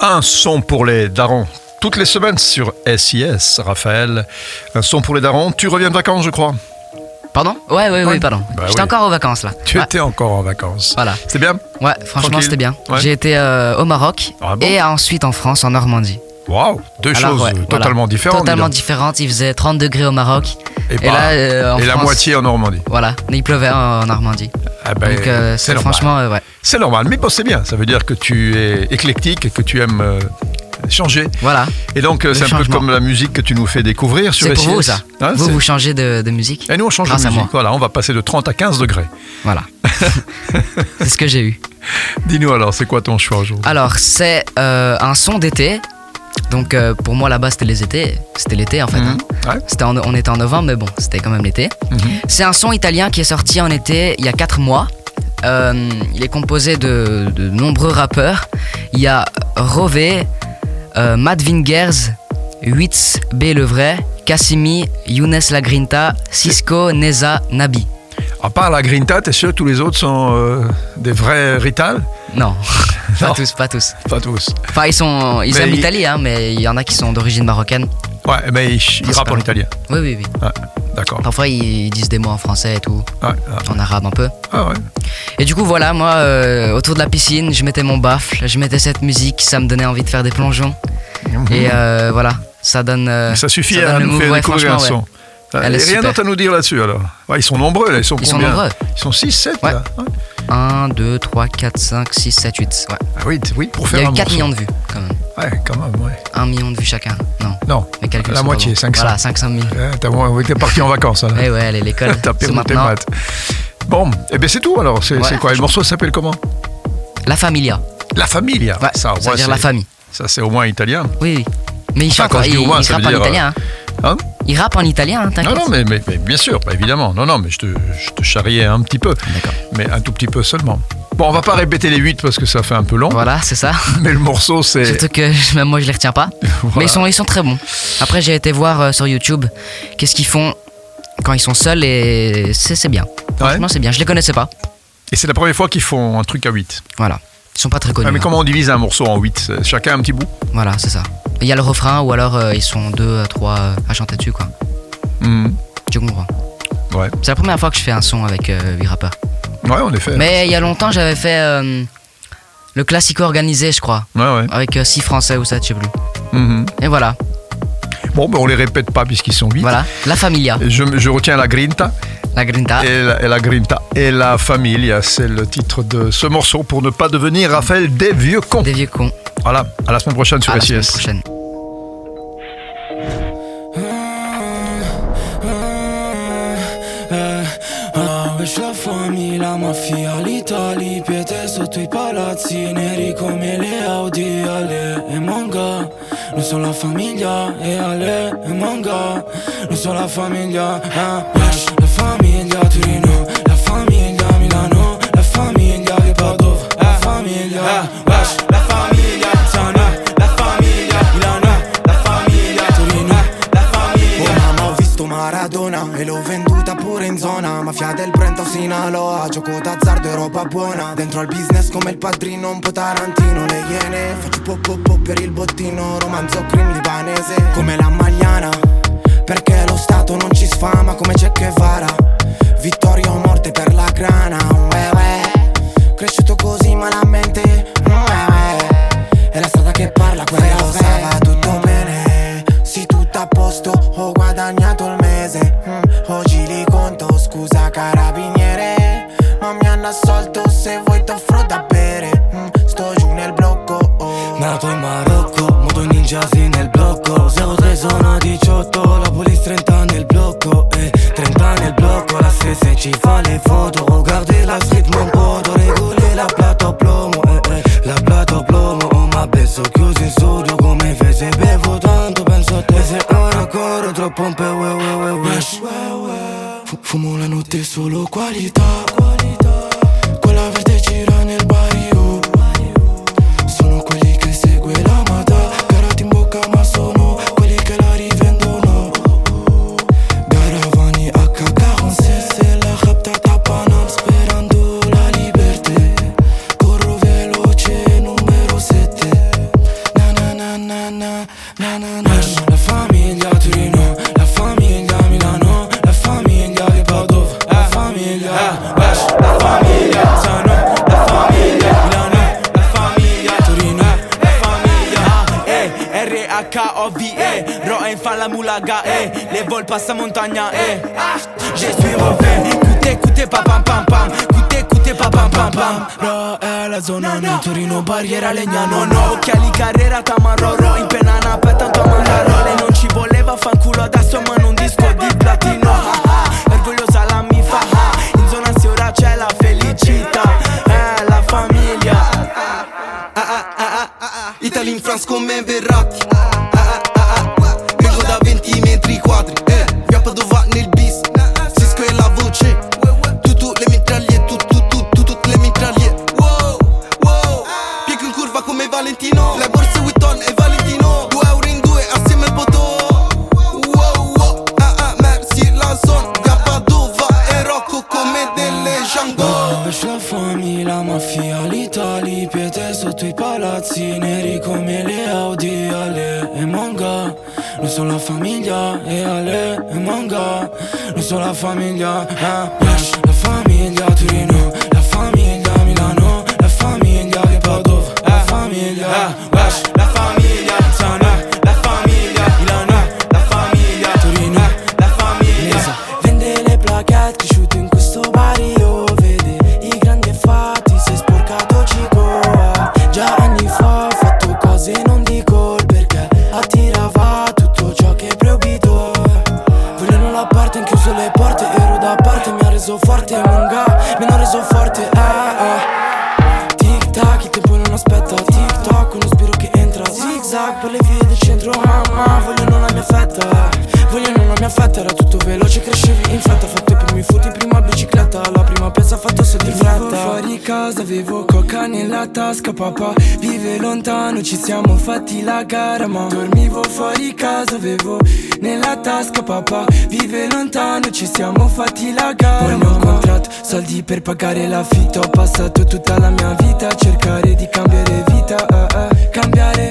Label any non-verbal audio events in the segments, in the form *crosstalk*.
Un son pour les darons. Toutes les semaines sur SIS, Raphaël. Un son pour les darons. Tu reviens de vacances, je crois. Pardon? Ouais, ouais, Ouais. oui, pardon. Bah J'étais oui. encore aux vacances là. Tu Ouais, étais encore en vacances. Voilà. C'est bien? Ouais, franchement, c'était bien. Ouais. J'ai été euh, au Maroc Ah bon? et ensuite en France, en Normandie. Waouh Deux Alors, choses ouais, voilà. totalement différentes. Totalement différentes. Il faisait 30 degrés au Maroc. Et, là, euh, en et la moitié en Normandie. Voilà, il pleuvait en, en Normandie. Ah ben, Donc, euh, c'est franchement, euh, ouais. C'est normal, mais bon, c'est bien. Ça veut dire que tu es éclectique et que tu aimes euh, changer. Voilà. Et donc, c'est un peu comme la musique que tu nous fais découvrir sur C'est pour vous ça. Hein, vous, vous changez de, de musique. Et nous, on change Grâce de à musique. moi. Voilà, on va passer de 30 à 15 degrés. Voilà. *laughs* c'est ce que j'ai eu. Dis-nous alors, c'est quoi ton choix aujourd'hui? Alors, c'est euh, un son d'été. Donc, euh, pour moi, là-bas, c'était les étés. C'était l'été, en fait. hein. Mhm. Ouais. En- on était en novembre, mais bon, c'était quand même l'été. Mhm. C'est un son italien qui est sorti en été il y a 4 mois. Euh, il est composé de, de nombreux rappeurs. Il y a Rové, euh, Matt Wingers, Witz B le vrai, Cassimi, Younes Lagrinta, Cisco, Neza, Nabi. À part la Grinta, t'es sûr que tous les autres sont euh, des vrais Rital Non, *laughs* pas Non? tous, pas tous. Pas tous. Enfin, ils sont, ils Mais aiment il- l'Italie, hein, mais il y en a qui sont d'origine marocaine. Ouais, mais ils, ils rappent en italien. Oui, oui, oui. Ouais, d'accord. Parfois, ils disent des mots en français et tout, Ouais, ouais. en arabe un peu. Ah ouais. Et du coup, voilà, moi, euh, autour de la piscine, je mettais mon baffle, je mettais cette musique, ça me donnait envie de faire des plongeons. Et euh, voilà, ça donne. euh, ça suffit ça à nous faire découvrir un son. Euh, Elle est rien d'autre à nous dire là-dessus alors Ouais, Ils sont nombreux là, ils sont Ils sont combien nombreux. Ils sont 6, 7 Ouais. là Ouais. 1, 2, 3, 4, 5, 6, 7, 8. Ouais. Ah oui, pour Il y faire a eu 4 morceau. millions de vues, quand même. Ouais, quand même, ouais. 1 million de vues chacun. Non, Non, calculs La sont moitié, bons. 500. Voilà, 500 000. euh, t'as ouais, t'es parti en vacances là. *laughs* Eh ouais, allez, l'école. *laughs* T'as perdu tes maths. Bon, et bien c'est tout alors. C'est c'est quoi Le morceau s'appelle comment La Familia. La Familia. Ouais, ça, ça, veut dire la famille. Ça, c'est au moins italien. Oui, oui. Mais il Enfin, chante, dis il, moins, il ça rappe veut en dire, italien. hein. Hein Il rappe en italien, hein, Non, t'inquiète. non, mais, mais- mais bien sûr, bah, évidemment. Non, non, mais je te, je te charriais un petit peu. D'accord. Mais un tout petit peu seulement. Bon, on va pas répéter les 8 parce que ça fait un peu long. Voilà, c'est ça. *laughs* Mais le morceau, c'est. Surtout que même moi je les retiens pas. *laughs* Voilà. Mais ils sont, ils sont très bons. Après j'ai été voir euh, sur YouTube qu'est-ce qu'ils font quand ils sont seuls et c'est c'est bien. Ouais. Franchement c'est bien. Je les connaissais pas. Et c'est la première fois qu'ils font un truc à 8. Voilà. Ils sont pas très connus. Ah, mais hein. comment on divise un morceau en 8 Chacun un petit bout? Voilà, c'est ça. Il y a le refrain ou alors euh, ils sont deux, trois euh, à chanter dessus quoi. Mhm. Tu comprends. Ouais. C'est la première fois que je fais un son avec euh, huit rappeurs. Ouais, en effet. Mais il y a longtemps j'avais fait euh, le classico organisé je crois. Ouais, ouais. Avec 6 français ou 7 je sais plus. Mhm. Et voilà. Bon, ben, on les répète pas puisqu'ils sont 8. Voilà. La familia. Je, je retiens la grinta La grinta. et, la, et la grinta et la familia, c'est le titre de ce morceau pour ne pas devenir Raphaël des vieux cons. Des vieux cons. Voilà, à la semaine prochaine sur À la semaine SIS. prochaine. Veci la famiglia, mafia, l'Italia, pietre sotto i palazzi, neri come le Audi, Ale e Manga. Non sono la famiglia, e Ale e Manga. Non sono la famiglia, ah, Wesh, la famiglia Torino, la famiglia Milano, la famiglia che Padova, la famiglia, Wesh, Maradona. E l'ho venduta pure in zona. Mafia del Brento Sinaloa, gioco d'azzardo e roba buona. Dentro al business come il padrino, un po' Tarantino. Le iene, faccio po po po per il bottino. Romanzo crim libanese, come la magliana. Perché lo Stato non ci sfama come Che Guevara. Vittoria o morte per la grana, carabiniere. Ma mi hanno assolto, se vuoi t'offro da bere. Mm, Sto giù nel blocco oh. Nato in Marocco, moto ninja sì nel blocco. 03 sono 18, la police 30 nel blocco E 30 nel blocco, la stessa ci fa Fumo la notte solo qualità La moulaga, eh. Les vols passent à montagne, eh. Je suis refait, écoutez, écoutez, pa pam pam pam. Écoutez, écoutez, pa pam pam pam. Ro è la zona, no, Torino, barriera legnano, no Occhiali, carriera, tamarro, in penna, una petta, tamarro Lei non ci voleva, fanculo, adesso ma un disco di platino. Orgogliosa la mi fa, in zona sì ora c'è la felicità. Eh, la famiglia. Ah, ah, ah. Italy in France come Verratti Django Wesh la famiglia, la mafia, l'Italia Pietre sotto i palazzi Neri come le Audi Ale e Manga Noi sono la famiglia E Ale e Manga Noi sono la famiglia eh. Wesh la famiglia parte A. fuori casa, avevo coca nella tasca Papà vive lontano, ci siamo fatti la gara Ma dormivo fuori casa, avevo nella tasca Papà vive lontano, ci siamo fatti la gara Poi ho contratto soldi per pagare l'affitto Ho passato tutta la mia vita a cercare di cambiare vita eh, eh. Cambiare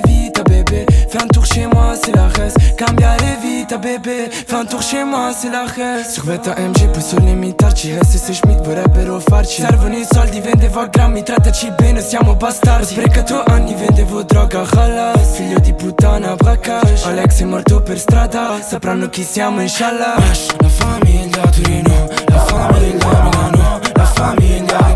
c'est la reste. Cambiare vita bébé. Fais un tour chez moi c'est la reste. Survetta MG poi sulle mitarci SS e Schmidt vorrebbero farci. Servono i soldi vendevo a grammi. Trattaci bene siamo bastardi. Ho sprecato anni vendevo droga Halas Figlio di puttana Brakash Alex è morto per strada. Sapranno chi siamo inshallah. La famiglia a Torino. La famiglia a Milano. La famiglia